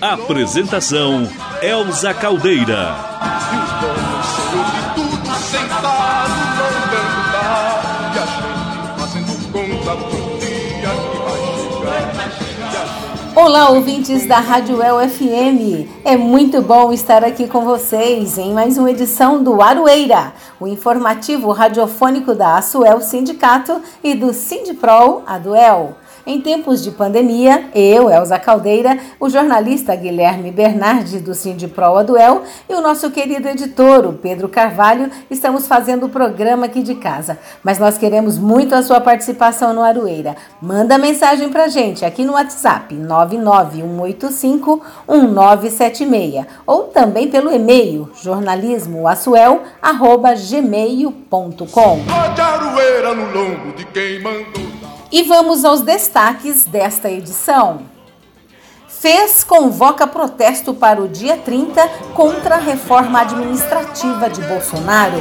Apresentação Elza Caldeira. Olá, ouvintes da Rádio El FM. É muito bom estar aqui com vocês em mais uma edição do Aroeira, o informativo radiofônico da Asuel Sindicato e do Sindipro Aduel. Em tempos de pandemia, eu, Elza Caldeira, o jornalista Guilherme Bernardi do Sindipro Aduel e o nosso querido editor, o Pedro Carvalho, estamos fazendo o programa aqui de casa. Mas nós queremos muito a sua participação no Aroeira. Manda mensagem pra gente aqui no WhatsApp 99185 1976 ou também pelo e-mail jornalismoaçuel@gmail.com. Ó de aroeira no lombo de quem mandou. E vamos aos destaques desta edição. FES convoca protesto para o dia 30 contra a reforma administrativa de Bolsonaro.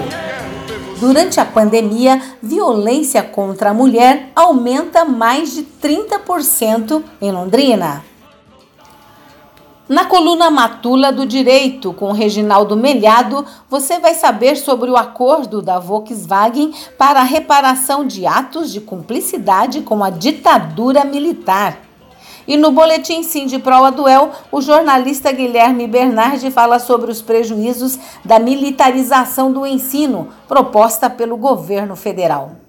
Durante a pandemia, violência contra a mulher aumenta mais de 30% em Londrina. Na coluna Matula do Direito, com Reginaldo Melhado, você vai saber sobre o acordo da Volkswagen para a reparação de atos de cumplicidade com a ditadura militar. E no boletim Sim de Proa Duel, o jornalista Guilherme Bernardi fala sobre os prejuízos da militarização do ensino proposta pelo governo federal.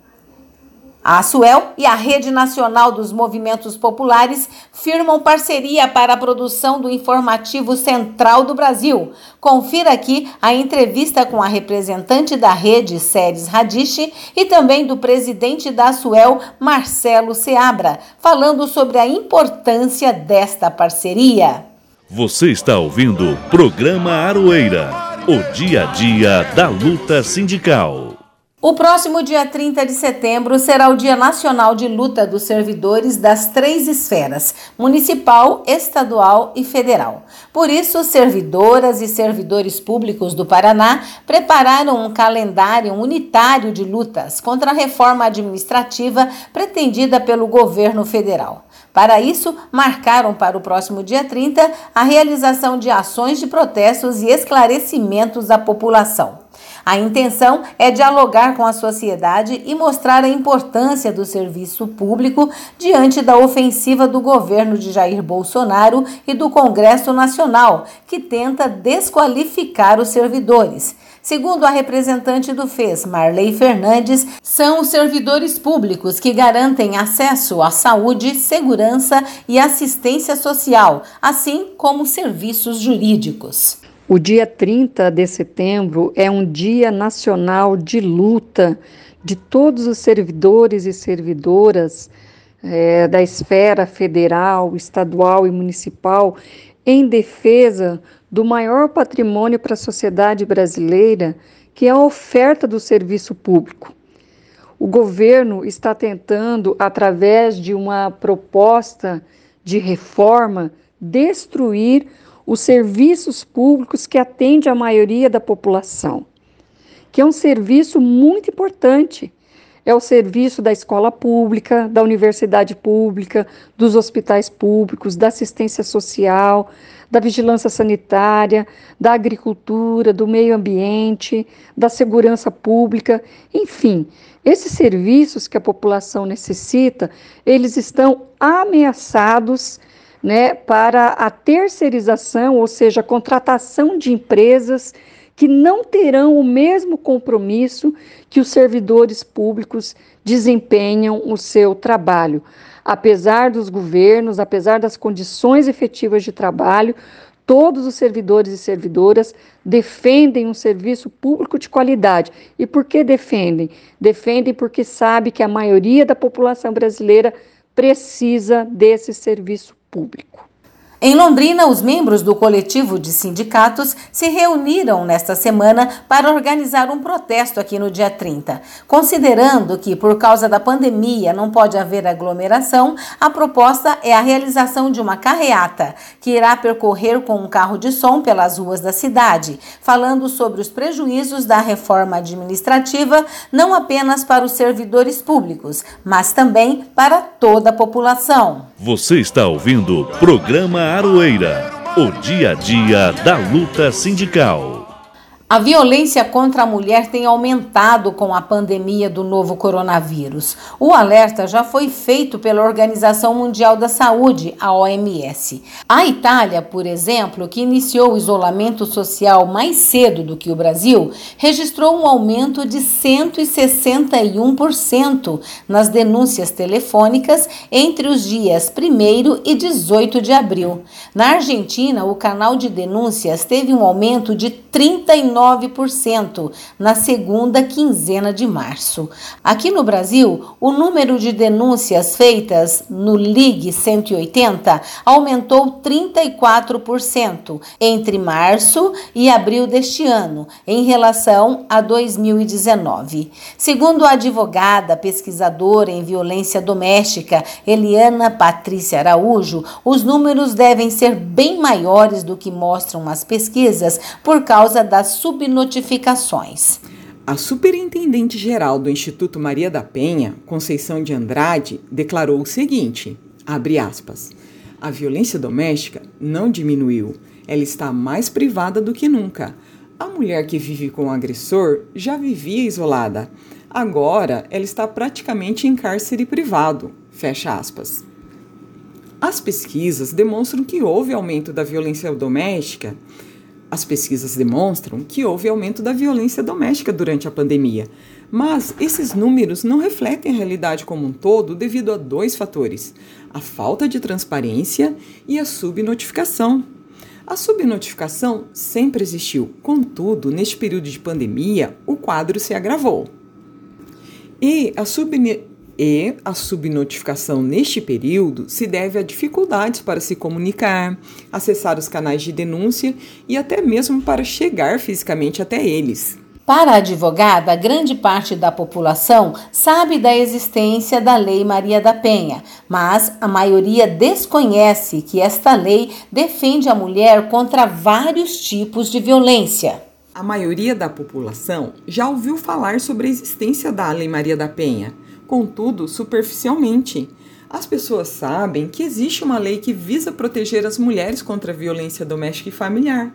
A Suel e a Rede Nacional dos Movimentos Populares firmam parceria para a produção do informativo Central do Brasil. Confira aqui a entrevista com a representante da rede, Séries Radiche, e também do presidente da Suel, Marcelo Seabra, falando sobre a importância desta parceria. Você está ouvindo o programa Aroeira, o dia a dia da luta sindical. O próximo dia 30 de setembro será o Dia Nacional de Luta dos Servidores das três esferas: municipal, estadual e federal. Por isso, servidoras e servidores públicos do Paraná prepararam um calendário unitário de lutas contra a reforma administrativa pretendida pelo governo federal. Para isso, marcaram para o próximo dia 30 a realização de ações de protestos e esclarecimentos à população. A intenção é dialogar com a sociedade e mostrar a importância do serviço público diante da ofensiva do governo de Jair Bolsonaro e do Congresso Nacional, que tenta desqualificar os servidores. Segundo a representante do FES, Marley Fernandes, são os servidores públicos que garantem acesso à saúde, segurança e assistência social, assim como serviços jurídicos. O dia 30 de setembro é um dia nacional de luta de todos os servidores e servidoras é, da esfera federal, estadual e municipal em defesa do maior patrimônio para a sociedade brasileira, que é a oferta do serviço público. O governo está tentando, através de uma proposta de reforma, destruir os serviços públicos que atendem a maioria da população, que é um serviço muito importante. É o serviço da escola pública, da universidade pública, dos hospitais públicos, da assistência social, da vigilância sanitária, da agricultura, do meio ambiente, da segurança pública, enfim, esses serviços que a população necessita, eles estão ameaçados né, para a terceirização, ou seja, a contratação de empresas que não terão o mesmo compromisso que os servidores públicos desempenham o seu trabalho. Apesar dos governos, apesar das condições efetivas de trabalho, todos os servidores e servidoras defendem um serviço público de qualidade. E por que defendem? Defendem porque sabe que a maioria da população brasileira precisa desse serviço público. Em Londrina, os membros do coletivo de sindicatos se reuniram nesta semana para organizar um protesto aqui no dia 30. Considerando que, por causa da pandemia, não pode haver aglomeração, a proposta é a realização de uma carreata, que irá percorrer com um carro de som pelas ruas da cidade, falando sobre os prejuízos da reforma administrativa, não apenas para os servidores públicos, mas também para toda a população. Você está ouvindo o programa Aroeira, o dia a dia da luta sindical. A violência contra a mulher tem aumentado com a pandemia do novo coronavírus. O alerta já foi feito pela Organização Mundial da Saúde, a OMS. A Itália, por exemplo, que iniciou o isolamento social mais cedo do que o Brasil, registrou um aumento de 161% nas denúncias telefônicas entre os dias 1 e 18 de abril. Na Argentina, o canal de denúncias teve um aumento de 39 9% na segunda quinzena de março. Aqui no Brasil, o número de denúncias feitas no Ligue 180 aumentou 34% entre março e abril deste ano, em relação a 2019. Segundo a advogada pesquisadora em violência doméstica Eliana Patrícia Araújo, os números devem ser bem maiores do que mostram as pesquisas por causa das subnotificações. A superintendente geral do Instituto Maria da Penha, Conceição de Andrade, declarou o seguinte: abre aspas. A violência doméstica não diminuiu, ela está mais privada do que nunca. A mulher que vive com o agressor já vivia isolada. Agora ela está praticamente em cárcere privado. Fecha aspas. As pesquisas demonstram que houve aumento da violência doméstica as pesquisas demonstram que houve aumento da violência doméstica durante a pandemia, mas esses números não refletem a realidade como um todo devido a dois fatores: a falta de transparência e a subnotificação. A subnotificação sempre existiu, contudo, neste período de pandemia, o quadro se agravou. E a subnotificação e a subnotificação neste período se deve a dificuldades para se comunicar, acessar os canais de denúncia e até mesmo para chegar fisicamente até eles. Para a advogada, grande parte da população sabe da existência da Lei Maria da Penha, mas a maioria desconhece que esta lei defende a mulher contra vários tipos de violência. A maioria da população já ouviu falar sobre a existência da Lei Maria da Penha contudo superficialmente. As pessoas sabem que existe uma lei que visa proteger as mulheres contra a violência doméstica e familiar,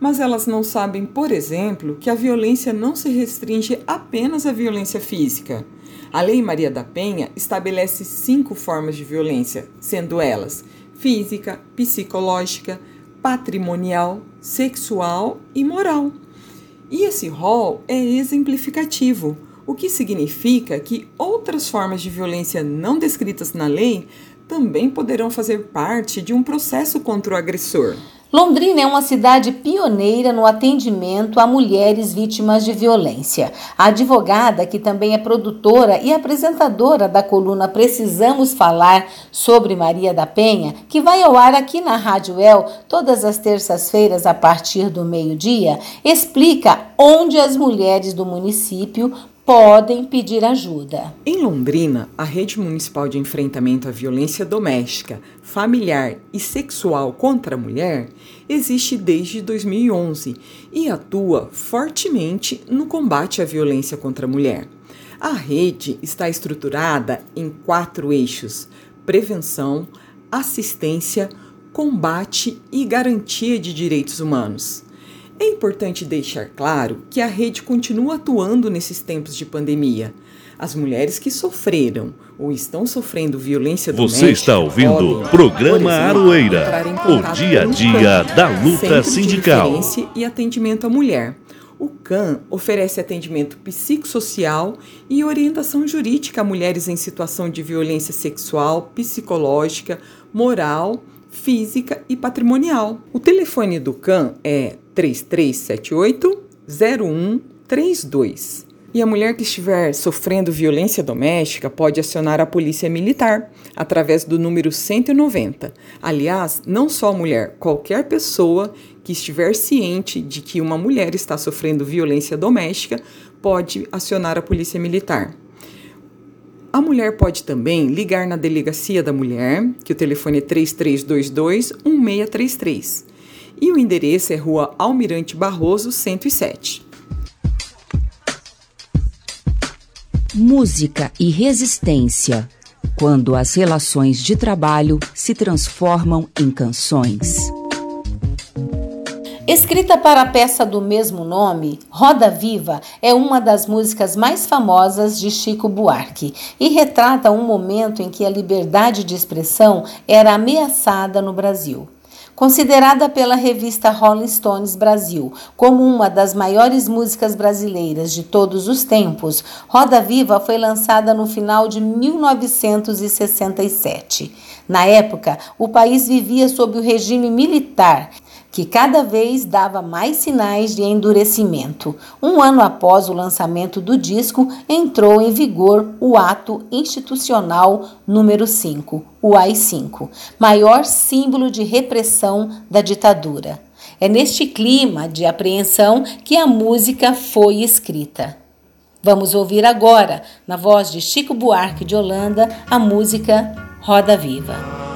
mas elas não sabem, por exemplo, que a violência não se restringe apenas à violência física. A Lei Maria da Penha estabelece cinco formas de violência, sendo elas física, psicológica, patrimonial, sexual e moral. E esse rol é exemplificativo o que significa que outras formas de violência não descritas na lei também poderão fazer parte de um processo contra o agressor. Londrina é uma cidade pioneira no atendimento a mulheres vítimas de violência. A advogada, que também é produtora e apresentadora da coluna Precisamos Falar sobre Maria da Penha, que vai ao ar aqui na Rádio El todas as terças-feiras a partir do meio-dia, explica onde as mulheres do município podem pedir ajuda. Em Londrina, a Rede Municipal de Enfrentamento à Violência Doméstica, Familiar e Sexual contra a Mulher existe desde 2011 e atua fortemente no combate à violência contra a mulher. A rede está estruturada em quatro eixos: prevenção, assistência, combate e garantia de direitos humanos. É importante deixar claro que a rede continua atuando nesses tempos de pandemia. As mulheres que sofreram ou estão sofrendo violência doméstica. Você está ouvindo o programa Aroeira, o dia a dia da luta sindical. e atendimento à mulher. O CAN oferece atendimento psicossocial e orientação jurídica a mulheres em situação de violência sexual, psicológica, moral, física e patrimonial. O telefone do CAN é 3378 0132. E a mulher que estiver sofrendo violência doméstica pode acionar a polícia militar através do número 190. Aliás, não só a mulher, qualquer pessoa que estiver ciente de que uma mulher está sofrendo violência doméstica pode acionar a polícia militar. A mulher pode também ligar na delegacia da mulher, que o telefone é 3322 1633. E o endereço é Rua Almirante Barroso, 107. Música e resistência. Quando as relações de trabalho se transformam em canções. Escrita para a peça do mesmo nome, Roda Viva é uma das músicas mais famosas de Chico Buarque e retrata um momento em que a liberdade de expressão era ameaçada no Brasil. Considerada pela revista Rolling Stones Brasil como uma das maiores músicas brasileiras de todos os tempos, Roda Viva foi lançada no final de 1967. Na época, o país vivia sob o regime militar que cada vez dava mais sinais de endurecimento. Um ano após o lançamento do disco, entrou em vigor o Ato Institucional número 5, o AI-5, maior símbolo de repressão da ditadura. É neste clima de apreensão que a música foi escrita. Vamos ouvir agora, na voz de Chico Buarque de Holanda, a música Roda Viva.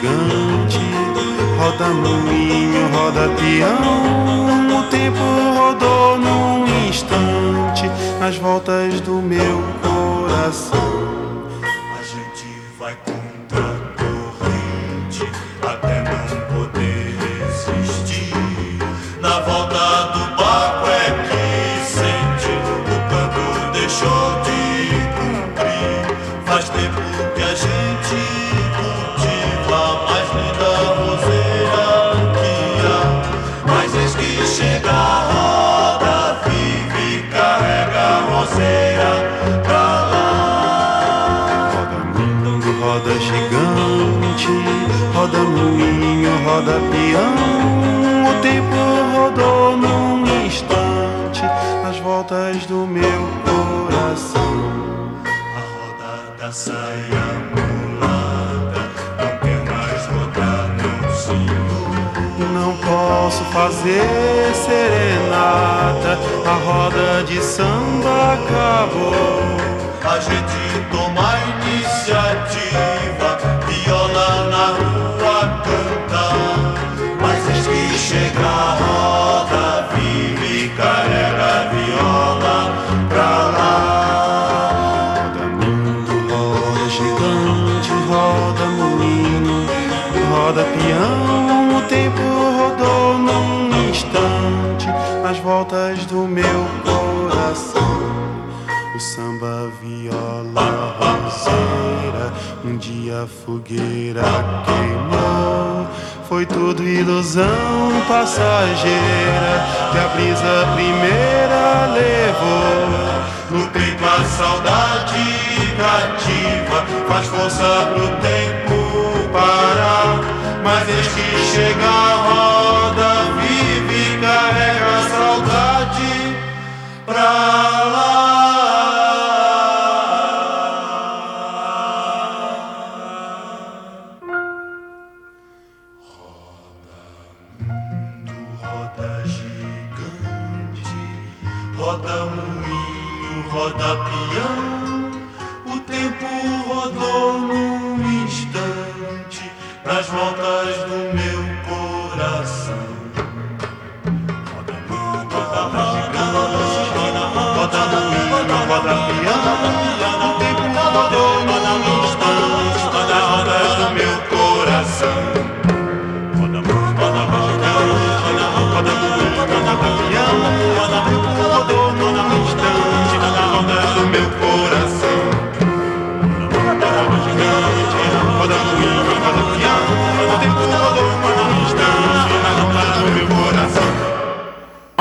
gigante, roda moinho, roda peão. O tempo rodou num instante nas voltas do meu coração. Voltas do meu coração. A roda da saia mulata não quer mais rodar no sino. Não posso fazer serenata, a roda de samba acabou. A gente toma iniciativa, dia a fogueira queimou foi tudo ilusão passageira que a brisa primeira levou. No peito a saudade cativa faz força pro tempo parar. Mas desde que chega a roda, vive e carrega a saudade pra lá.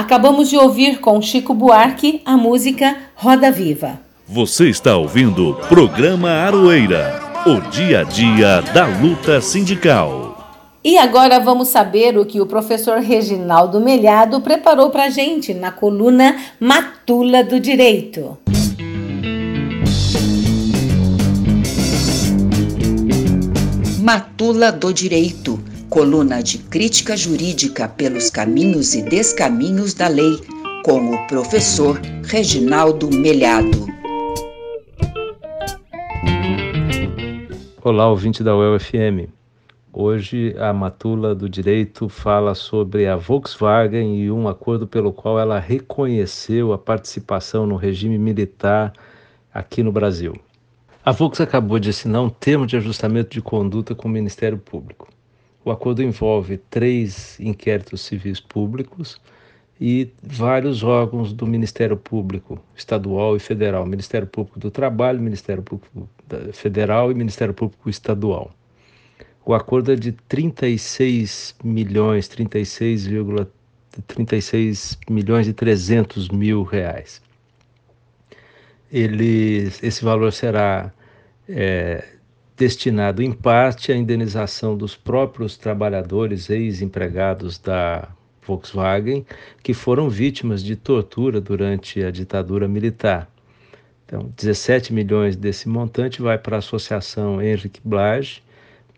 Acabamos de ouvir com Chico Buarque a música Roda Viva. Você está ouvindo o programa Aroeira, o dia a dia da luta sindical. E agora vamos saber o que o professor Reginaldo Melhado preparou para gente na coluna Matula do Direito. Matula do Direito, coluna de crítica jurídica pelos caminhos e descaminhos da lei, com o professor Reginaldo Melhado. Olá, ouvinte da UEL-FM. Hoje a Matula do Direito fala sobre a Volkswagen e um acordo pelo qual ela reconheceu a participação no regime militar aqui no Brasil. A Volkswagen acabou de assinar um termo de ajustamento de conduta com o Ministério Público. O acordo envolve três inquéritos civis públicos e vários órgãos do Ministério Público estadual e federal, Ministério Público do Trabalho, Ministério Público Federal e Ministério Público Estadual. O acordo é de 36 milhões, 36, 36 milhões e 300 mil reais ele, esse valor será é, destinado em parte à indenização dos próprios trabalhadores ex-empregados da Volkswagen que foram vítimas de tortura durante a ditadura militar. Então, 17 milhões desse montante vai para a Associação Henrique Blage,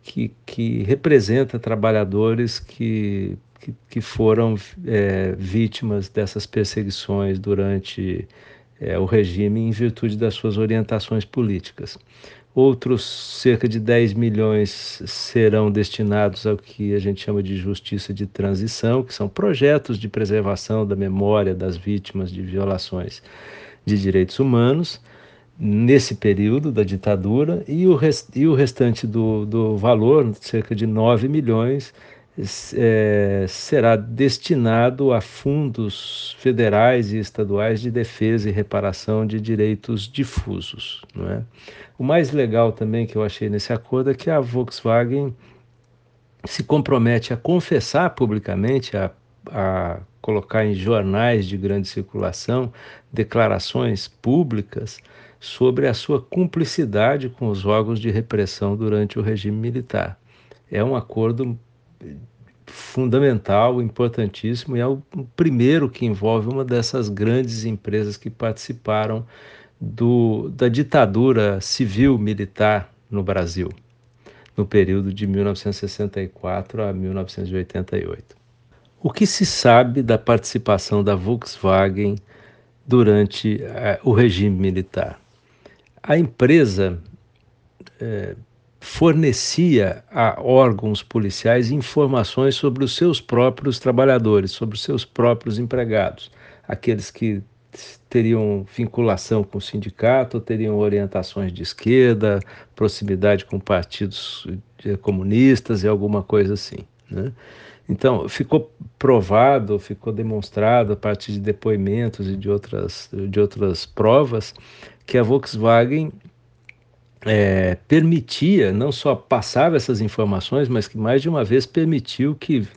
que, que representa trabalhadores que, que, que foram é, vítimas dessas perseguições durante é, o regime em virtude das suas orientações políticas. Outros cerca de 10 milhões serão destinados ao que a gente chama de justiça de transição, que são projetos de preservação da memória das vítimas de violações de direitos humanos nesse período da ditadura, e o, rest, e o restante do, do valor, cerca de 9 milhões, é, será destinado a fundos federais e estaduais de defesa e reparação de direitos difusos. Não é? O mais legal também que eu achei nesse acordo é que a Volkswagen se compromete a confessar publicamente, a, a colocar em jornais de grande circulação declarações públicas sobre a sua cumplicidade com os órgãos de repressão durante o regime militar. É um acordo fundamental, importantíssimo, e é o primeiro que envolve uma dessas grandes empresas que participaram do, da ditadura civil-militar no Brasil, no período de 1964 a 1988. O que se sabe da participação da Volkswagen durante eh, o regime militar? A empresa eh, fornecia a órgãos policiais informações sobre os seus próprios trabalhadores, sobre os seus próprios empregados, aqueles que teriam vinculação com o sindicato, teriam orientações de esquerda, proximidade com partidos eh, comunistas e alguma coisa assim. Né? Então, ficou provado, ficou demonstrado a partir de depoimentos e de outras, de outras provas que a Volkswagen é, permitia, não só passava essas informações, mas que mais de uma vez permitiu que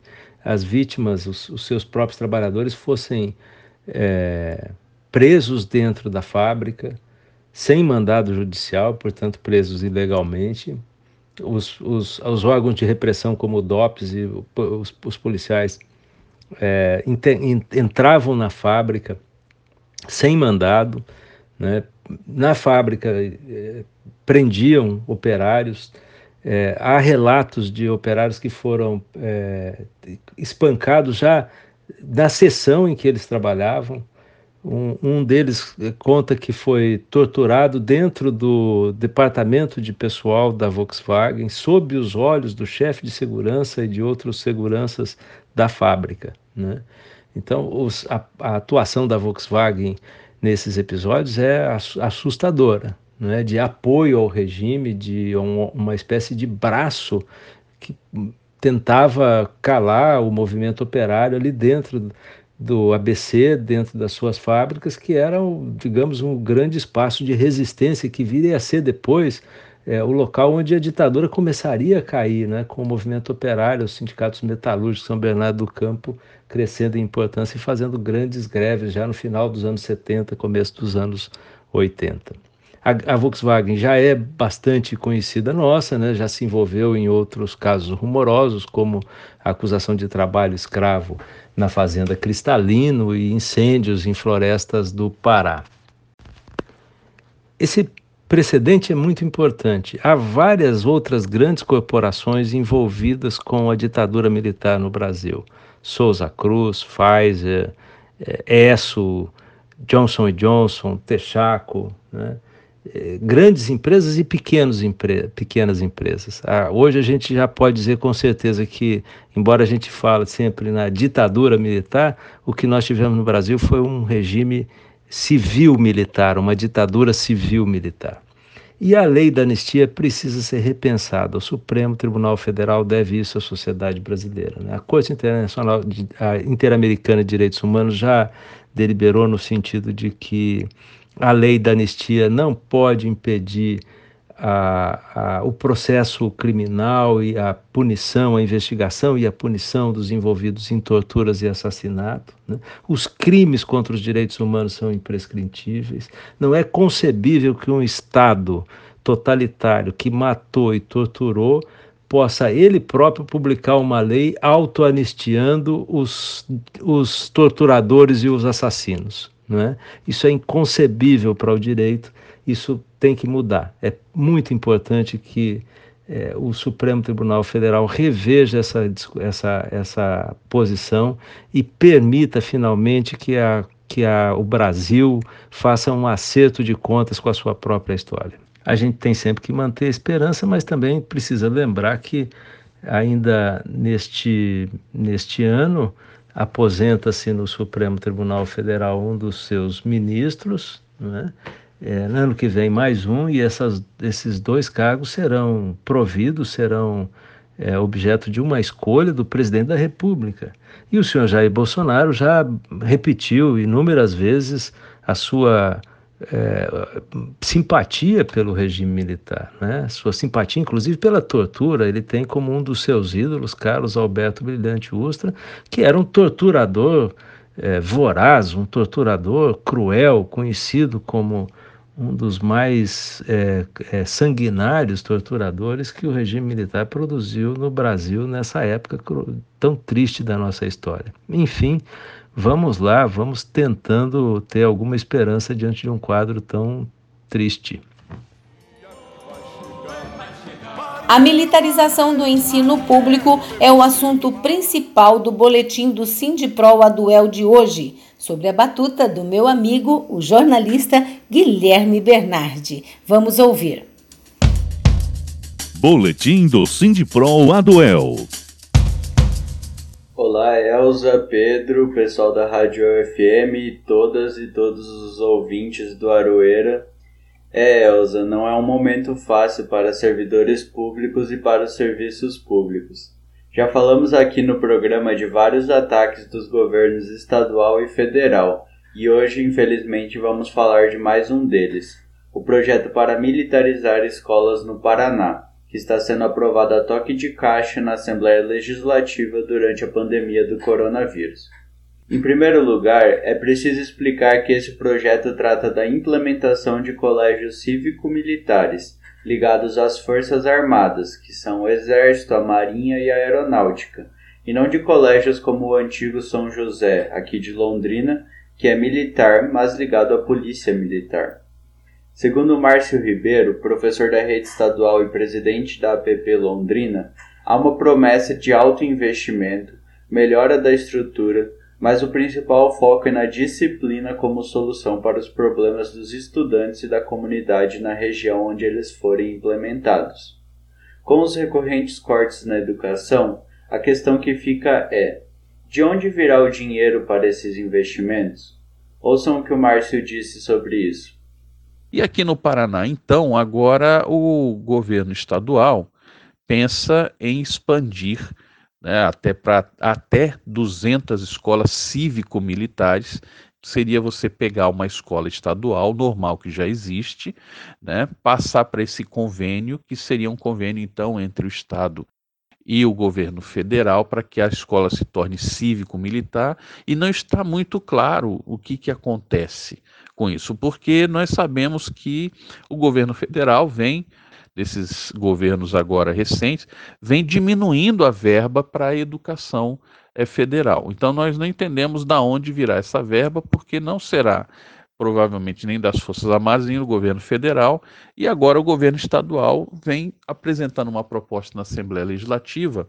as vítimas, os, os seus próprios trabalhadores, fossem é, presos dentro da fábrica, sem mandado judicial, portanto, presos ilegalmente. Os, os, os órgãos de repressão, como o DOPS e os, os policiais, é, entravam na fábrica sem mandado, né? na fábrica é, prendiam operários. É, há relatos de operários que foram é, espancados já na sessão em que eles trabalhavam. Um, um, deles conta que foi torturado dentro do departamento de pessoal da Volkswagen, sob os olhos do chefe de segurança e de outros seguranças da fábrica. Né? Então, os, a, a atuação da Volkswagen nesses episódios é assustadora né, de apoio ao regime, de um, uma espécie de braço que tentava calar o movimento operário ali dentro do ABC, dentro das suas fábricas, que era, digamos, um grande espaço de resistência que viria a ser depois é, o local onde a ditadura começaria a cair, né, com o movimento operário, os sindicatos metalúrgicos São Bernardo do Campo crescendo em importância e fazendo grandes greves já no final dos anos 70, começo dos anos 80. A, a Volkswagen já é bastante conhecida nossa, né, já se envolveu em outros casos rumorosos, como a acusação de trabalho escravo na fazenda Cristalino e incêndios em florestas do Pará. Esse precedente é muito importante. Há várias outras grandes corporações envolvidas com a ditadura militar no Brasil. Souza Cruz, Pfizer, ESSO, Johnson Johnson, Texaco, né? É, grandes empresas e empre pequenas empresas. Ah, hoje a gente já pode dizer com certeza que, embora a gente fale sempre na ditadura militar, o que nós tivemos no Brasil foi um regime civil-militar, uma ditadura civil-militar. E a lei da anistia precisa ser repensada. O Supremo Tribunal Federal deve isso à sociedade brasileira. Né? A Corte Internacional Interamericana de Direitos Humanos já deliberou no sentido de que a lei da anistia não pode impedir a, a, o processo criminal e a punição, a investigação e a punição dos envolvidos em torturas e assassinato. Né? Os crimes contra os direitos humanos são imprescritíveis. Não é concebível que um Estado totalitário que matou e torturou possa ele próprio publicar uma lei auto-anistiando os, os torturadores e os assassinos. Não é? Isso é inconcebível para o direito, isso tem que mudar. É muito importante que é, o Supremo Tribunal Federal reveja essa, essa, essa posição e permita finalmente que, a, que a, o Brasil faça um acerto de contas com a sua própria história. A gente tem sempre que manter a esperança, mas também precisa lembrar que ainda neste, neste ano aposenta-se no Supremo Tribunal Federal um dos seus ministros, né? É, no ano que vem mais um, e essas, esses dois cargos serão providos, serão é, objeto de uma escolha do presidente da República. E o senhor Jair Bolsonaro já repetiu inúmeras vezes a sua é, simpatia pelo regime militar, né? sua simpatia, inclusive, pela tortura. Ele tem como um dos seus ídolos Carlos Alberto Brilhante Ustra, que era um torturador é, voraz, um torturador cruel, conhecido como um dos mais é, é, sanguinários torturadores que o regime militar produziu no Brasil nessa época tão triste da nossa história. Enfim, vamos lá, vamos tentando ter alguma esperança diante de um quadro tão triste. A militarização do ensino público é o assunto principal do boletim do Sindipro Aduel de hoje, sobre a batuta do meu amigo, o jornalista Guilherme Bernardi. Vamos ouvir. Boletim do Sindipro Aduel. Olá, Elza, Pedro, pessoal da Rádio FM, todas e todos os ouvintes do Aroeira. É, Elza, não é um momento fácil para servidores públicos e para os serviços públicos. Já falamos aqui no programa de vários ataques dos governos estadual e federal, e hoje, infelizmente, vamos falar de mais um deles: o projeto para militarizar escolas no Paraná, está sendo aprovado a toque de caixa na Assembleia Legislativa durante a pandemia do coronavírus. Em primeiro lugar, é preciso explicar que esse projeto trata da implementação de colégios cívico-militares ligados às Forças Armadas, que são o Exército, a Marinha e a Aeronáutica, e não de colégios como o antigo São José, aqui de Londrina, que é militar, mas ligado à Polícia Militar. Segundo Márcio Ribeiro, professor da rede estadual e presidente da APP Londrina, há uma promessa de alto investimento, melhora da estrutura, mas o principal foco é na disciplina como solução para os problemas dos estudantes e da comunidade na região onde eles forem implementados. Com os recorrentes cortes na educação, a questão que fica é: de onde virá o dinheiro para esses investimentos? Ouçam o que o Márcio disse sobre isso. E aqui no Paraná, então, agora o governo estadual pensa em expandir né, até para até 200 escolas cívico-militares. Seria você pegar uma escola estadual normal que já existe, né, passar para esse convênio, que seria um convênio então entre o Estado e o governo federal para que a escola se torne cívico-militar. E não está muito claro o que, que acontece com isso, porque nós sabemos que o governo federal vem desses governos agora recentes, vem diminuindo a verba para a educação é, federal. Então nós não entendemos da onde virá essa verba, porque não será provavelmente nem das Forças Armadas, nem do governo federal, e agora o governo estadual vem apresentando uma proposta na Assembleia Legislativa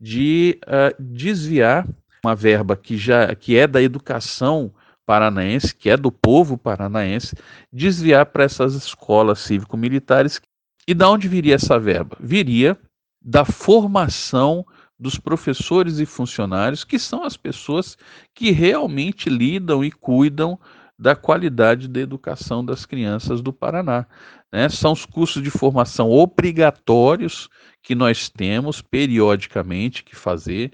de uh, desviar uma verba que já que é da educação paranaense, que é do povo paranaense, desviar para essas escolas cívico-militares e da onde viria essa verba? Viria da formação dos professores e funcionários, que são as pessoas que realmente lidam e cuidam da qualidade da educação das crianças do Paraná. Né? São os cursos de formação obrigatórios que nós temos periodicamente que fazer.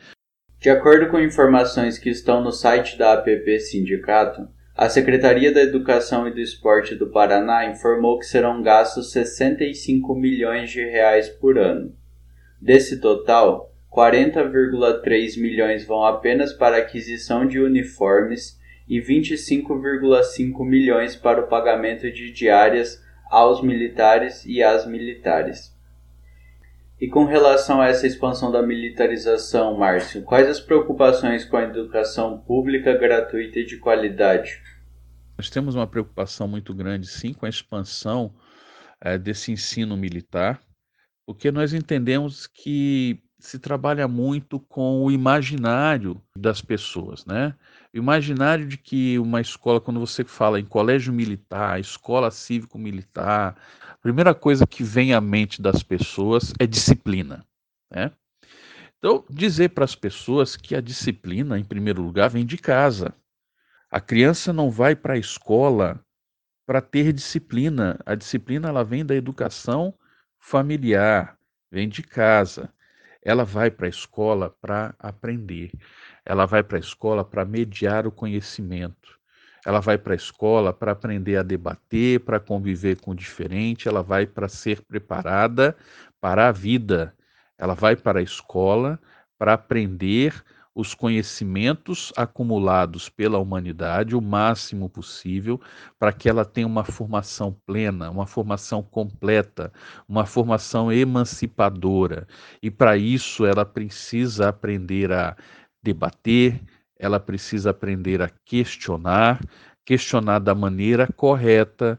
De acordo com informações que estão no site da APP Sindicato, a Secretaria da Educação e do Esporte do Paraná informou que serão gastos 65 milhões de reais por ano. Desse total, 40,3 milhões vão apenas para aquisição de uniformes e 25,5 milhões para o pagamento de diárias aos militares e às militares. E com relação a essa expansão da militarização, Márcio, quais as preocupações com a educação pública gratuita e de qualidade? Nós temos uma preocupação muito grande, sim, com a expansão é, desse ensino militar, porque nós entendemos que se trabalha muito com o imaginário das pessoas, né? O imaginário de que uma escola, quando você fala em colégio militar, escola cívico-militar, a primeira coisa que vem à mente das pessoas é disciplina, né? Então, dizer para as pessoas que a disciplina, em primeiro lugar, vem de casa. A criança não vai para a escola para ter disciplina. A disciplina ela vem da educação familiar, vem de casa. Ela vai para a escola para aprender. Ela vai para a escola para mediar o conhecimento. Ela vai para a escola para aprender a debater, para conviver com o diferente. Ela vai para ser preparada para a vida. Ela vai para a escola para aprender os conhecimentos acumulados pela humanidade o máximo possível para que ela tenha uma formação plena, uma formação completa, uma formação emancipadora. E para isso ela precisa aprender a debater, ela precisa aprender a questionar, questionar da maneira correta,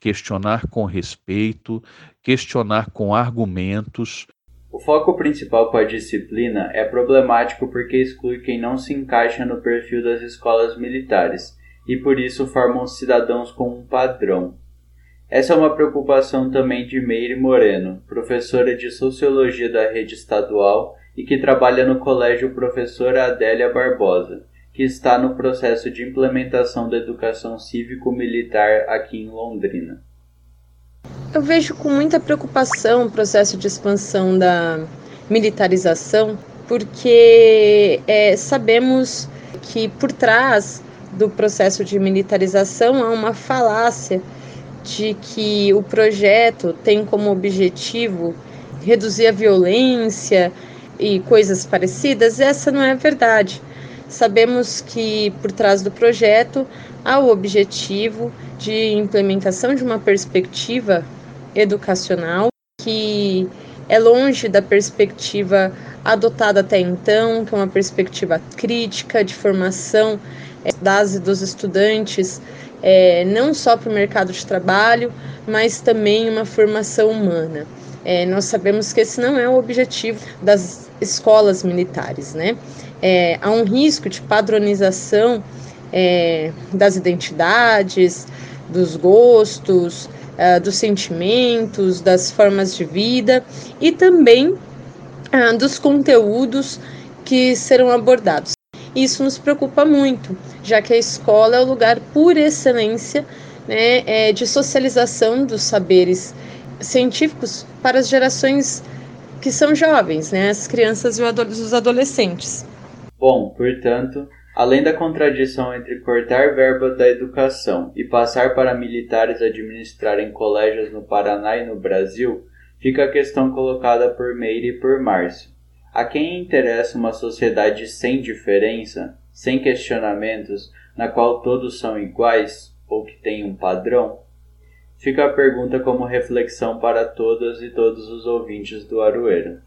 questionar com respeito, questionar com argumentos, o foco principal com a disciplina é problemático porque exclui quem não se encaixa no perfil das escolas militares e por isso formam cidadãos com um padrão. Essa é uma preocupação também de Meire Moreno, professora de Sociologia da rede estadual e que trabalha no Colégio Professora Adélia Barbosa, que está no processo de implementação da educação cívico-militar aqui em Londrina. Eu vejo com muita preocupação o processo de expansão da militarização, porque é, sabemos que por trás do processo de militarização há uma falácia de que o projeto tem como objetivo reduzir a violência e coisas parecidas. Essa não é verdade. Sabemos que por trás do projeto há o objetivo de implementação de uma perspectiva educacional que é longe da perspectiva adotada até então, que é uma perspectiva crítica de formação é, das e dos estudantes, é, não só para o mercado de trabalho, mas também uma formação humana. É, nós sabemos que esse não é o objetivo das escolas militares, né? É, há um risco de padronização é, das identidades, dos gostos, uh, dos sentimentos, das formas de vida e também uh, dos conteúdos que serão abordados. Isso nos preocupa muito, já que a escola é o lugar por excelência né, é, de socialização dos saberes científicos para as gerações que são jovens, né, as crianças e os adolescentes. Bom, portanto, Além da contradição entre cortar verba da educação e passar para militares administrarem colégios no Paraná e no Brasil, fica a questão colocada por Meire e por Márcio. A quem interessa uma sociedade sem diferença, sem questionamentos, na qual todos são iguais ou que tem um padrão? Fica a pergunta como reflexão para todas e todos os ouvintes do Aroeira.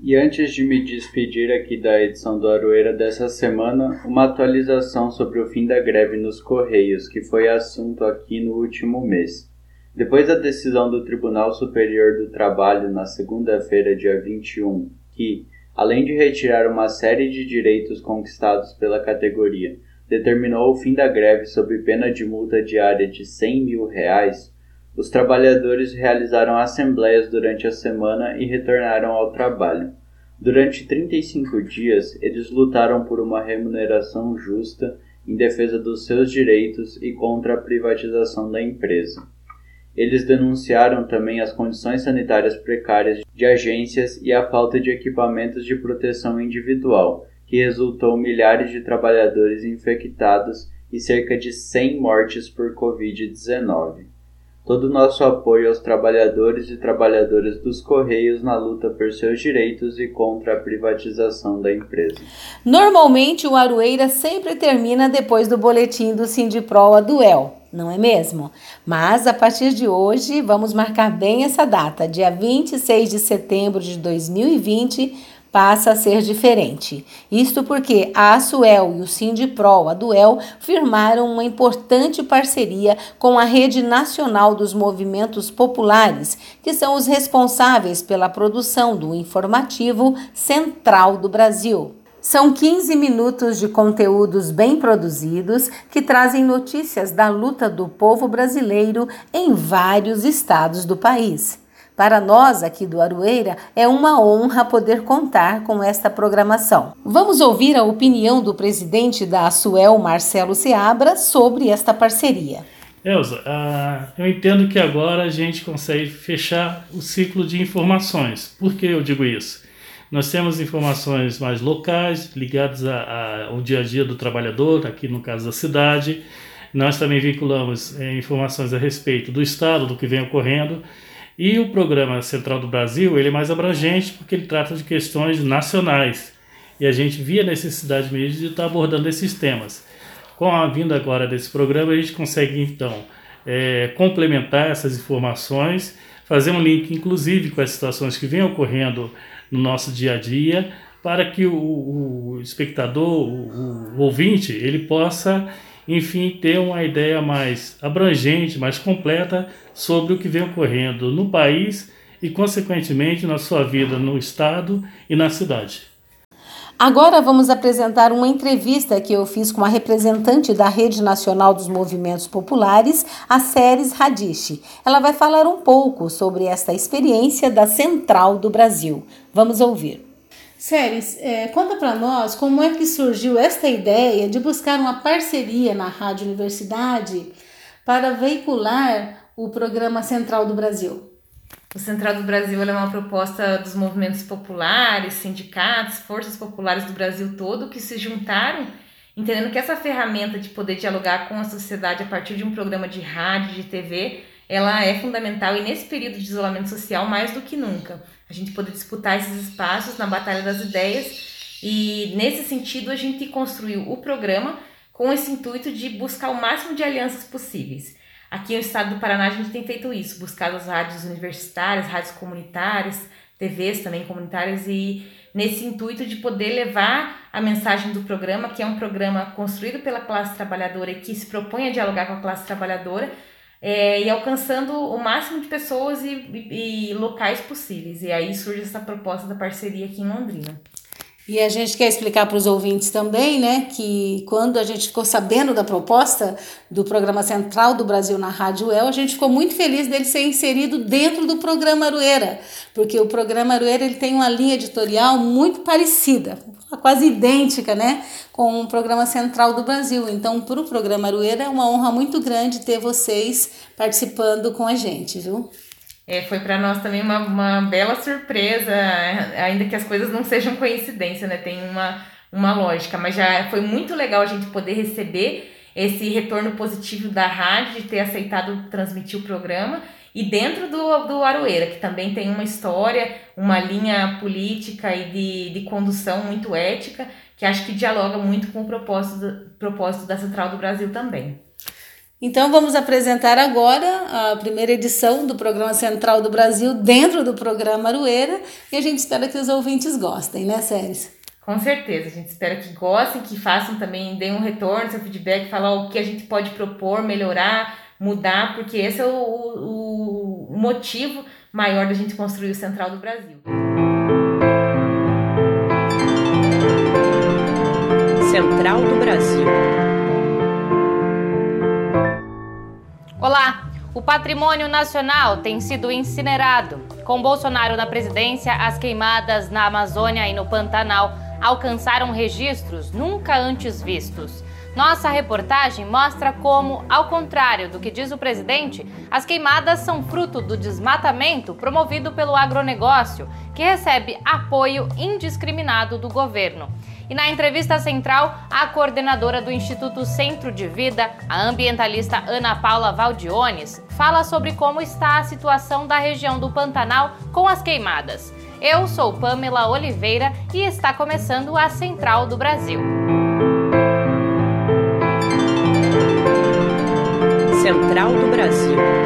E antes de me despedir aqui da edição do Aroeira dessa semana, uma atualização sobre o fim da greve nos Correios, que foi assunto aqui no último mês. Depois da decisão do Tribunal Superior do Trabalho na segunda-feira, dia 21, que, além de retirar uma série de direitos conquistados pela categoria, determinou o fim da greve sob pena de multa diária de 100 mil reais, os trabalhadores realizaram assembleias durante a semana e retornaram ao trabalho. Durante 35 dias, eles lutaram por uma remuneração justa em defesa dos seus direitos e contra a privatização da empresa. Eles denunciaram também as condições sanitárias precárias de agências e a falta de equipamentos de proteção individual, que resultou milhares de trabalhadores infectados e cerca de 100 mortes por Covid-19. Todo o nosso apoio aos trabalhadores e trabalhadoras dos Correios na luta por seus direitos e contra a privatização da empresa. Normalmente, o Aroeira sempre termina depois do boletim do Sindiproa Duel não é mesmo? Mas a partir de hoje, vamos marcar bem essa data, dia 26 de setembro de 2020 passa a ser diferente. Isto porque a Asuel e o Sindipro, a Duel, firmaram uma importante parceria com a Rede Nacional dos Movimentos Populares, que são os responsáveis pela produção do informativo Central do Brasil. São 15 minutos de conteúdos bem produzidos que trazem notícias da luta do povo brasileiro em vários estados do país. Para nós aqui do Aroeira, é uma honra poder contar com esta programação. Vamos ouvir a opinião do presidente da Asuel, Marcelo Seabra, sobre esta parceria. Elza, uh, eu entendo que agora a gente consegue fechar o ciclo de informações. Por que eu digo isso? Nós temos informações mais locais, ligadas a, a, ao dia a dia do trabalhador, aqui no caso da cidade. Nós também vinculamos é, informações a respeito do Estado, do que vem ocorrendo. E o Programa Central do Brasil ele é mais abrangente porque ele trata de questões nacionais. E a gente via necessidade mesmo de estar abordando esses temas. Com a vinda agora desse programa, a gente consegue então é, complementar essas informações, fazer um link inclusive com as situações que vêm ocorrendo no nosso dia a dia, para que o, o espectador, o, o ouvinte, ele possa, enfim, ter uma ideia mais abrangente, mais completa sobre o que vem ocorrendo no país e, consequentemente, na sua vida no estado e na cidade. Agora vamos apresentar uma entrevista que eu fiz com a representante da Rede Nacional dos Movimentos Populares, a Ceres Radiche. Ela vai falar um pouco sobre esta experiência da Central do Brasil. Vamos ouvir. Séries, é, conta para nós como é que surgiu esta ideia de buscar uma parceria na Rádio Universidade para veicular o programa Central do Brasil. O Central do Brasil é uma proposta dos movimentos populares, sindicatos, forças populares do Brasil todo que se juntaram, entendendo que essa ferramenta de poder dialogar com a sociedade a partir de um programa de rádio, de TV, ela é fundamental e nesse período de isolamento social mais do que nunca. A gente poder disputar esses espaços na batalha das ideias e nesse sentido a gente construiu o programa com esse intuito de buscar o máximo de alianças possíveis. Aqui no estado do Paraná a gente tem feito isso, buscado as rádios universitárias, rádios comunitárias, TVs também comunitárias e nesse intuito de poder levar a mensagem do programa, que é um programa construído pela classe trabalhadora e que se propõe a dialogar com a classe trabalhadora, é, e alcançando o máximo de pessoas e, e, e locais possíveis. E aí surge essa proposta da parceria aqui em Londrina. E a gente quer explicar para os ouvintes também, né, que quando a gente ficou sabendo da proposta do programa central do Brasil na Rádio El, a gente ficou muito feliz dele ser inserido dentro do programa Arueira, porque o programa Arueira ele tem uma linha editorial muito parecida, quase idêntica, né, com o programa central do Brasil. Então, para o programa Arueira é uma honra muito grande ter vocês participando com a gente, viu? É, foi para nós também uma, uma bela surpresa, ainda que as coisas não sejam coincidência, né? Tem uma uma lógica, mas já foi muito legal a gente poder receber esse retorno positivo da rádio, de ter aceitado transmitir o programa, e dentro do, do Aroeira, que também tem uma história, uma linha política e de, de condução muito ética, que acho que dialoga muito com o propósito, propósito da Central do Brasil também. Então vamos apresentar agora a primeira edição do programa Central do Brasil dentro do programa Aroeira e a gente espera que os ouvintes gostem, né, Séries? Com certeza, a gente espera que gostem, que façam também, deem um retorno, seu feedback, falar o que a gente pode propor, melhorar, mudar, porque esse é o, o, o motivo maior da gente construir o Central do Brasil. Central do Brasil. Olá! O patrimônio nacional tem sido incinerado. Com Bolsonaro na presidência, as queimadas na Amazônia e no Pantanal alcançaram registros nunca antes vistos. Nossa reportagem mostra como, ao contrário do que diz o presidente, as queimadas são fruto do desmatamento promovido pelo agronegócio, que recebe apoio indiscriminado do governo. E na entrevista central, a coordenadora do Instituto Centro de Vida, a ambientalista Ana Paula Valdiones, fala sobre como está a situação da região do Pantanal com as queimadas. Eu sou Pamela Oliveira e está começando a Central do Brasil. Central do Brasil.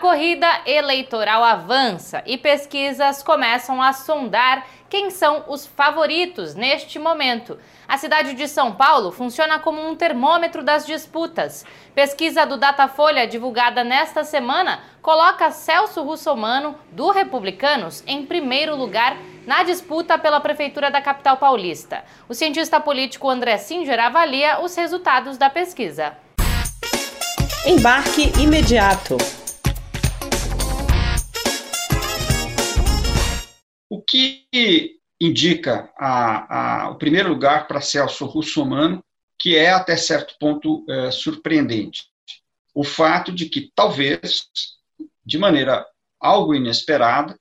Corrida eleitoral avança e pesquisas começam a sondar quem são os favoritos neste momento. A cidade de São Paulo funciona como um termômetro das disputas. Pesquisa do Datafolha, divulgada nesta semana, coloca Celso Russomano, do Republicanos, em primeiro lugar na disputa pela prefeitura da capital paulista. O cientista político André Singer avalia os resultados da pesquisa. Embarque imediato. O que indica a, a, o primeiro lugar para Celso Russomano, que é até certo ponto é, surpreendente. O fato de que talvez, de maneira algo inesperada,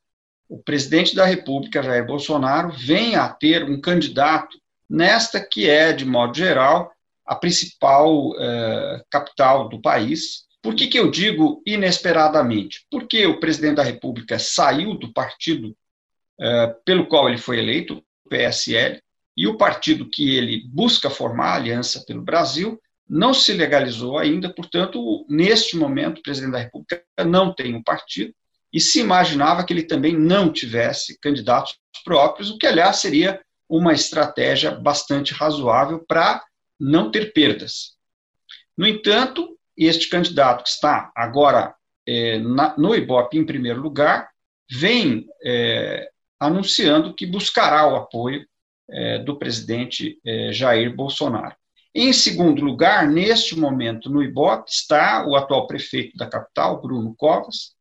o presidente da República, Jair Bolsonaro, venha a ter um candidato nesta que é, de modo geral, a principal eh, capital do país. Por que, que eu digo inesperadamente? Porque o presidente da República saiu do partido pelo qual ele foi eleito, o PSL, e o partido que ele busca formar, a Aliança pelo Brasil, não se legalizou ainda, portanto, neste momento, o presidente da República não tem um partido, e se imaginava que ele também não tivesse candidatos próprios, o que, aliás, seria uma estratégia bastante razoável para não ter perdas. No entanto, este candidato que está agora é, na, no Ibope em primeiro lugar, vem é, anunciando que buscará o apoio é, do presidente é, Jair Bolsonaro. Em segundo lugar, neste momento no Ibope, está o atual prefeito da capital, Bruno Covas,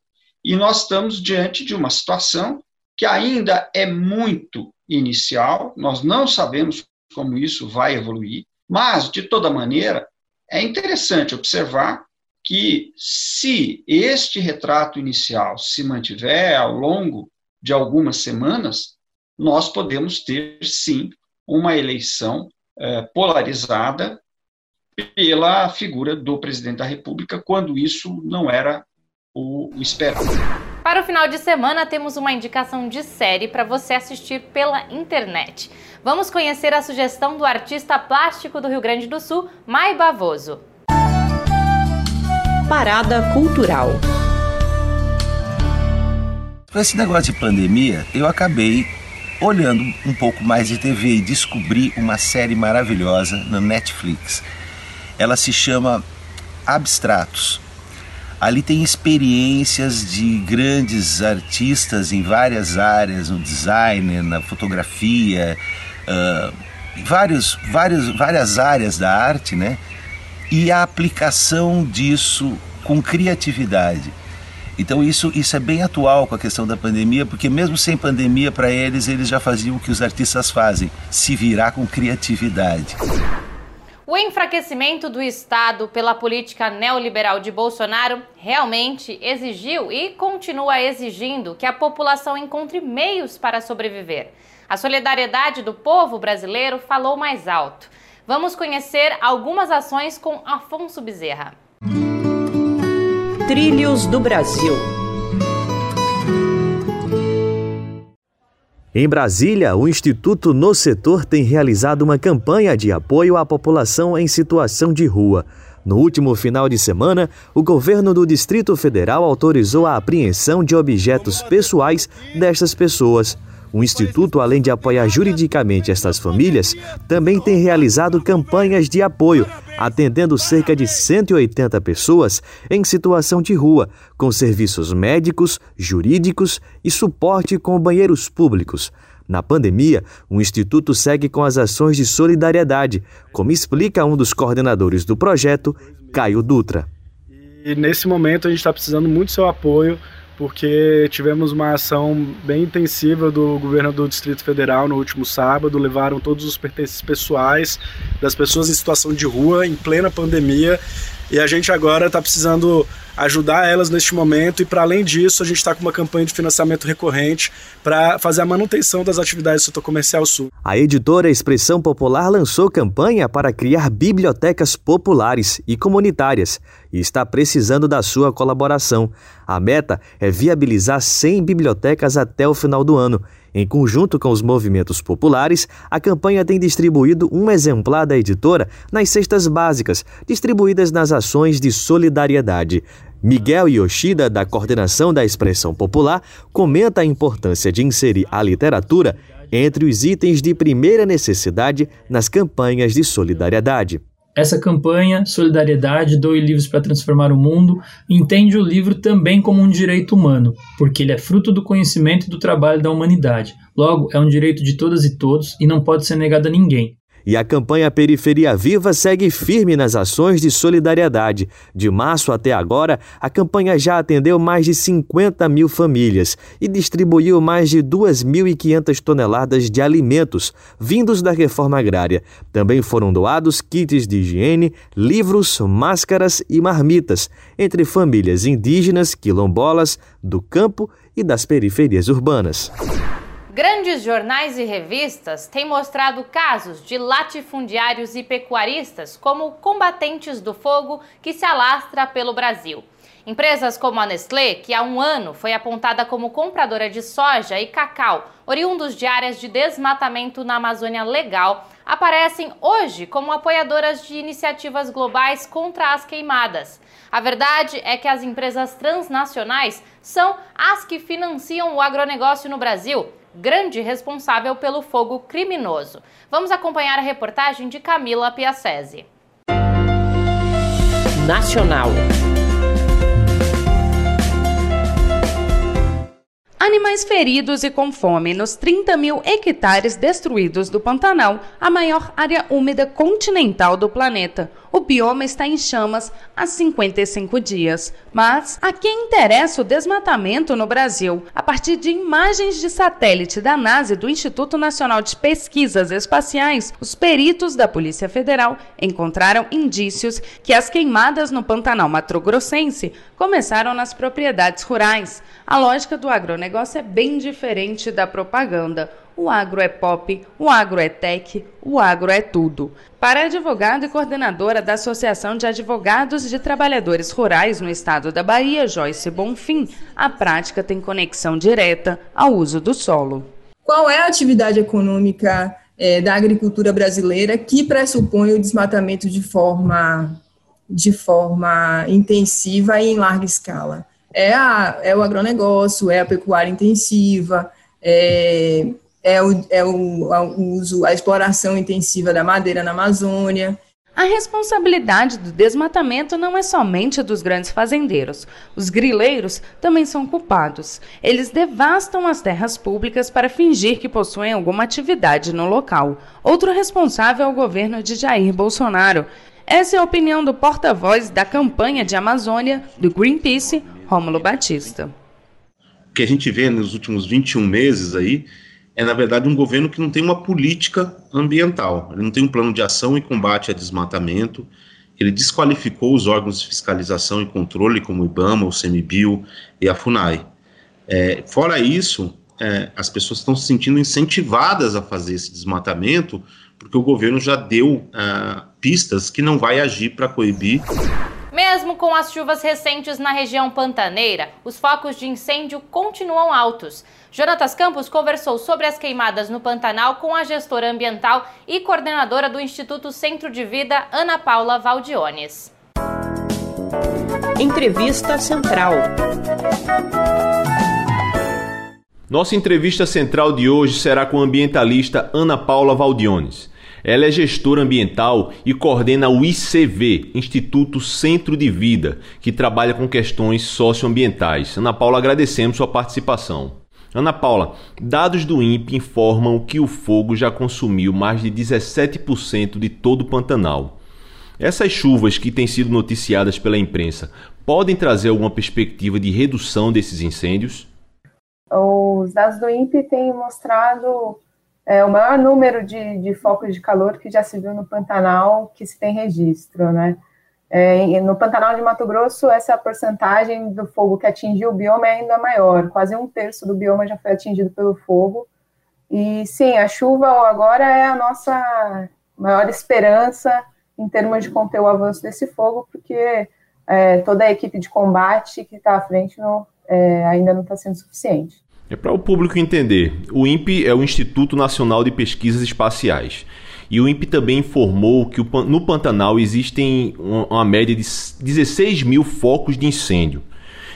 e nós estamos diante de uma situação que ainda é muito inicial, nós não sabemos como isso vai evoluir, mas, de toda maneira, é interessante observar que, se este retrato inicial se mantiver ao longo de algumas semanas, nós podemos ter, sim, uma eleição eh, polarizada pela figura do presidente da República, quando isso não era o, o esperado. Para o final de semana, temos uma indicação de série para você assistir pela internet. Vamos conhecer a sugestão do artista plástico do Rio Grande do Sul, Mai Bavoso. Parada Cultural. Com esse negócio de pandemia, eu acabei olhando um pouco mais de TV e descobri uma série maravilhosa na Netflix. Ela se chama Abstratos. Ali tem experiências de grandes artistas em várias áreas, no design, na fotografia, uh, vários, vários, várias áreas da arte, né? E a aplicação disso com criatividade. Então isso, isso é bem atual com a questão da pandemia, porque mesmo sem pandemia, para eles, eles já faziam o que os artistas fazem, se virar com criatividade. O enfraquecimento do Estado pela política neoliberal de Bolsonaro realmente exigiu e continua exigindo que a população encontre meios para sobreviver. A solidariedade do povo brasileiro falou mais alto. Vamos conhecer algumas ações com Afonso Bezerra. Trilhos do Brasil. Em Brasília, o Instituto No Setor tem realizado uma campanha de apoio à população em situação de rua. No último final de semana, o governo do Distrito Federal autorizou a apreensão de objetos pessoais destas pessoas. O Instituto, além de apoiar juridicamente estas famílias, também tem realizado campanhas de apoio, atendendo cerca de 180 pessoas em situação de rua, com serviços médicos, jurídicos e suporte com banheiros públicos. Na pandemia, o Instituto segue com as ações de solidariedade, como explica um dos coordenadores do projeto, Caio Dutra. E nesse momento a gente está precisando muito do seu apoio porque tivemos uma ação bem intensiva do governo do Distrito Federal no último sábado, levaram todos os pertences pessoais das pessoas em situação de rua em plena pandemia e a gente agora está precisando ajudar elas neste momento e para além disso a gente está com uma campanha de financiamento recorrente para fazer a manutenção das atividades do setor comercial sul. A editora Expressão Popular lançou campanha para criar bibliotecas populares e comunitárias e está precisando da sua colaboração. A meta é viabilizar 100 bibliotecas até o final do ano em conjunto com os movimentos populares, a campanha tem distribuído um exemplar da editora nas cestas básicas, distribuídas nas ações de solidariedade. Miguel Yoshida, da coordenação da expressão popular, comenta a importância de inserir a literatura entre os itens de primeira necessidade nas campanhas de solidariedade. Essa campanha, Solidariedade, Doe Livros para Transformar o Mundo, entende o livro também como um direito humano, porque ele é fruto do conhecimento e do trabalho da humanidade. Logo, é um direito de todas e todos e não pode ser negado a ninguém. E a campanha Periferia Viva segue firme nas ações de solidariedade. De março até agora, a campanha já atendeu mais de 50 mil famílias e distribuiu mais de 2.500 toneladas de alimentos vindos da reforma agrária. Também foram doados kits de higiene, livros, máscaras e marmitas entre famílias indígenas, quilombolas, do campo e das periferias urbanas. Grandes jornais e revistas têm mostrado casos de latifundiários e pecuaristas como combatentes do fogo que se alastra pelo Brasil. Empresas como a Nestlé, que há um ano foi apontada como compradora de soja e cacau, oriundos de áreas de desmatamento na Amazônia Legal, aparecem hoje como apoiadoras de iniciativas globais contra as queimadas. A verdade é que as empresas transnacionais são as que financiam o agronegócio no Brasil grande responsável pelo fogo criminoso. Vamos acompanhar a reportagem de Camila Piacese. Nacional. Animais feridos e com fome nos 30 mil hectares destruídos do Pantanal, a maior área úmida continental do planeta. O bioma está em chamas há 55 dias. Mas a quem interessa o desmatamento no Brasil? A partir de imagens de satélite da NASA e do Instituto Nacional de Pesquisas Espaciais, os peritos da Polícia Federal encontraram indícios que as queimadas no Pantanal Mato-Grossense começaram nas propriedades rurais. A lógica do agronegócio é bem diferente da propaganda. O agro é pop, o agro é tech, o agro é tudo. Para a advogada e coordenadora da Associação de Advogados de Trabalhadores Rurais no estado da Bahia, Joyce Bonfim, a prática tem conexão direta ao uso do solo. Qual é a atividade econômica é, da agricultura brasileira que pressupõe o desmatamento de forma, de forma intensiva e em larga escala? É, a, é o agronegócio, é a pecuária intensiva, é, é o, é o, o uso, a exploração intensiva da madeira na Amazônia. A responsabilidade do desmatamento não é somente dos grandes fazendeiros. Os grileiros também são culpados. Eles devastam as terras públicas para fingir que possuem alguma atividade no local. Outro responsável é o governo de Jair Bolsonaro. Essa é a opinião do porta-voz da campanha de Amazônia do Greenpeace, Rômulo Batista. O que a gente vê nos últimos 21 meses aí é, na verdade, um governo que não tem uma política ambiental, ele não tem um plano de ação e combate a desmatamento, ele desqualificou os órgãos de fiscalização e controle, como o IBAMA, o CEMIBio e a FUNAI. É, fora isso, é, as pessoas estão se sentindo incentivadas a fazer esse desmatamento, porque o governo já deu uh, pistas que não vai agir para coibir. Mesmo com as chuvas recentes na região pantaneira, os focos de incêndio continuam altos. Jonatas Campos conversou sobre as queimadas no Pantanal com a gestora ambiental e coordenadora do Instituto Centro de Vida, Ana Paula Valdiones. Entrevista Central. Nossa entrevista central de hoje será com a ambientalista Ana Paula Valdiones. Ela é gestora ambiental e coordena o ICV, Instituto Centro de Vida, que trabalha com questões socioambientais. Ana Paula, agradecemos sua participação. Ana Paula, dados do INPE informam que o fogo já consumiu mais de 17% de todo o Pantanal. Essas chuvas que têm sido noticiadas pela imprensa podem trazer alguma perspectiva de redução desses incêndios? Os dados do INPE têm mostrado é, o maior número de, de focos de calor que já se viu no Pantanal que se tem registro, né? É, no Pantanal de Mato Grosso, essa porcentagem do fogo que atingiu o bioma é ainda maior, quase um terço do bioma já foi atingido pelo fogo. E sim, a chuva agora é a nossa maior esperança em termos de conter o avanço desse fogo, porque é, toda a equipe de combate que está à frente não, é, ainda não está sendo suficiente. É para o público entender, o INPE é o Instituto Nacional de Pesquisas Espaciais. E o INPE também informou que no Pantanal existem uma média de 16 mil focos de incêndio.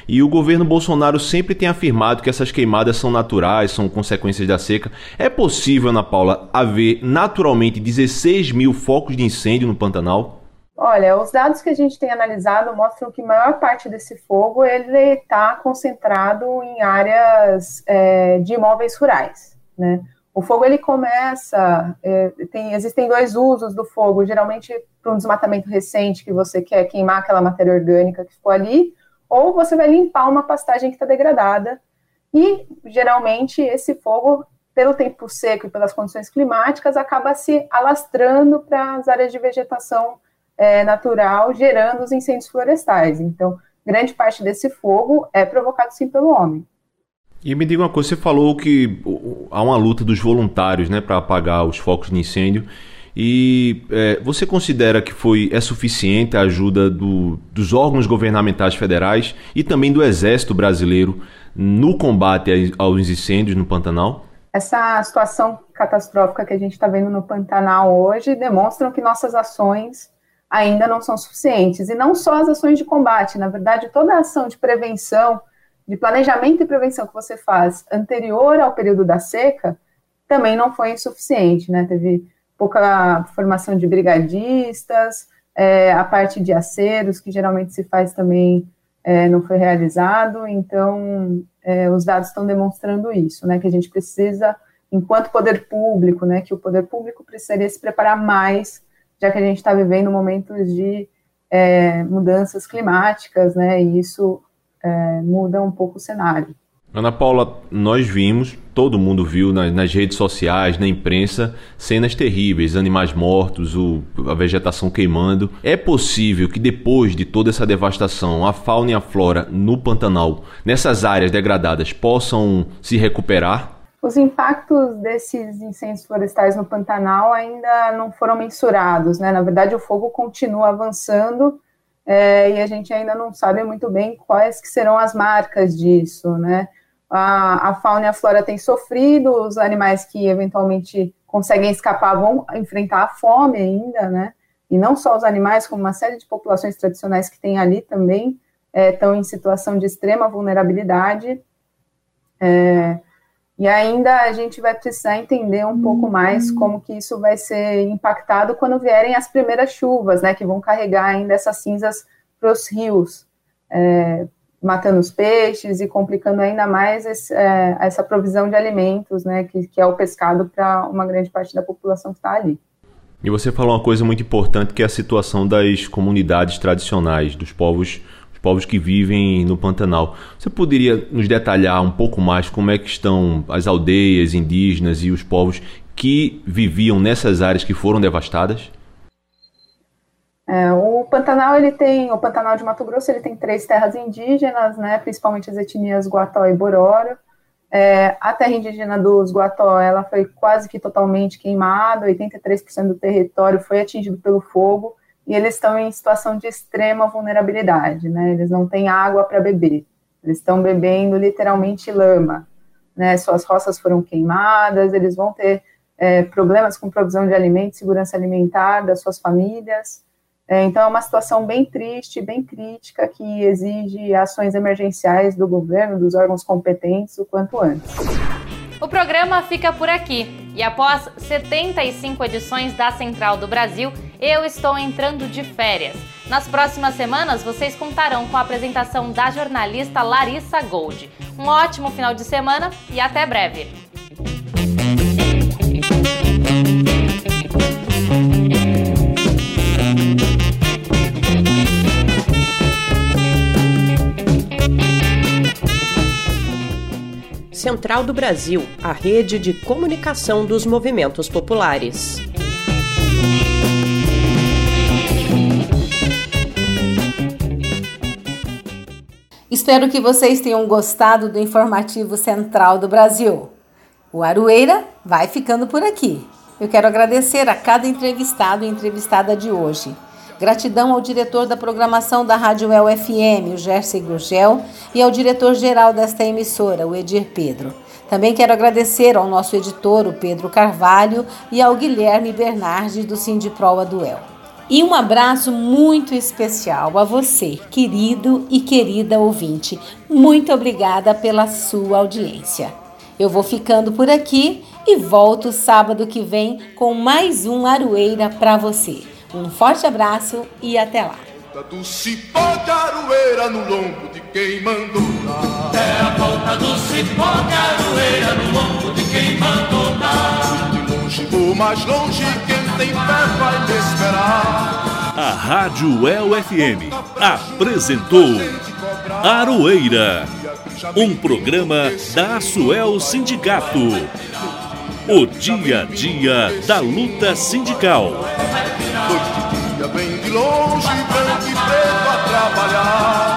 E o governo Bolsonaro sempre tem afirmado que essas queimadas são naturais, são consequências da seca. É possível, Ana Paula, haver naturalmente 16 mil focos de incêndio no Pantanal? Olha, os dados que a gente tem analisado mostram que a maior parte desse fogo ele está concentrado em áreas é, de imóveis rurais, né? O fogo ele começa, é, tem, existem dois usos do fogo, geralmente para um desmatamento recente que você quer queimar aquela matéria orgânica que ficou ali, ou você vai limpar uma pastagem que está degradada. E geralmente esse fogo, pelo tempo seco e pelas condições climáticas, acaba se alastrando para as áreas de vegetação é, natural, gerando os incêndios florestais. Então, grande parte desse fogo é provocado sim pelo homem. E me diga uma coisa, você falou que há uma luta dos voluntários, né, para apagar os focos de incêndio. E é, você considera que foi é suficiente a ajuda do, dos órgãos governamentais federais e também do Exército Brasileiro no combate aos incêndios no Pantanal? Essa situação catastrófica que a gente está vendo no Pantanal hoje demonstram que nossas ações ainda não são suficientes. E não só as ações de combate, na verdade, toda a ação de prevenção, de planejamento e prevenção que você faz anterior ao período da seca, também não foi insuficiente, né? Teve pouca formação de brigadistas, é, a parte de aceros, que geralmente se faz também, é, não foi realizado, então é, os dados estão demonstrando isso, né? Que a gente precisa, enquanto poder público, né? Que o poder público precisaria se preparar mais já que a gente está vivendo momentos de é, mudanças climáticas, né, e isso é, muda um pouco o cenário. Ana Paula, nós vimos, todo mundo viu nas, nas, redes sociais, na imprensa, cenas terríveis, animais mortos, o, a vegetação queimando. É possível que depois de toda essa devastação, a fauna e a flora no Pantanal, nessas áreas degradadas, possam se recuperar? Os impactos desses incêndios florestais no Pantanal ainda não foram mensurados, né? Na verdade, o fogo continua avançando é, e a gente ainda não sabe muito bem quais que serão as marcas disso, né? A, a fauna e a flora têm sofrido, os animais que eventualmente conseguem escapar vão enfrentar a fome ainda, né? E não só os animais, como uma série de populações tradicionais que tem ali também é, estão em situação de extrema vulnerabilidade. É, e ainda a gente vai precisar entender um pouco mais uhum. como que isso vai ser impactado quando vierem as primeiras chuvas, né, que vão carregar ainda essas cinzas para os rios, é, matando os peixes e complicando ainda mais esse, é, essa provisão de alimentos, né, que, que é o pescado para uma grande parte da população que está ali. E você falou uma coisa muito importante que é a situação das comunidades tradicionais, dos povos povos que vivem no Pantanal. Você poderia nos detalhar um pouco mais como é que estão as aldeias indígenas e os povos que viviam nessas áreas que foram devastadas? É, o Pantanal ele tem o Pantanal de Mato Grosso ele tem três terras indígenas, né, principalmente as etnias Guató e Bororo. É, a terra indígena dos Guató ela foi quase que totalmente queimada, 83% do território foi atingido pelo fogo e eles estão em situação de extrema vulnerabilidade, né? Eles não têm água para beber, eles estão bebendo literalmente lama, né? Suas roças foram queimadas, eles vão ter é, problemas com provisão de alimentos, segurança alimentar das suas famílias. É, então, é uma situação bem triste, bem crítica, que exige ações emergenciais do governo, dos órgãos competentes, o quanto antes. O programa fica por aqui e após 75 edições da Central do Brasil, eu estou entrando de férias. Nas próximas semanas, vocês contarão com a apresentação da jornalista Larissa Gold. Um ótimo final de semana e até breve! Central do Brasil, a rede de comunicação dos movimentos populares. Espero que vocês tenham gostado do informativo Central do Brasil. O Aroeira vai ficando por aqui. Eu quero agradecer a cada entrevistado e entrevistada de hoje. Gratidão ao diretor da programação da Rádio El FM, o Jersey Gurgel, e ao diretor-geral desta emissora, o Edir Pedro. Também quero agradecer ao nosso editor, o Pedro Carvalho, e ao Guilherme Bernardi, do Sindiproa Duel. E um abraço muito especial a você, querido e querida ouvinte. Muito obrigada pela sua audiência. Eu vou ficando por aqui e volto sábado que vem com mais um Aroeira para você. Um forte abraço e até lá. Do cipó de aroeira no lombo de quem mandou dar. É a volta do cipó de aroeira no lombo de quem mandou dar. De longe ou mais longe, quem fé vai esperar. A Rádio El FM apresentou Aroeira, um programa da Suel Sindicato. O dia a dia da luta sindical dia vem de longe, branco e preto a trabalhar.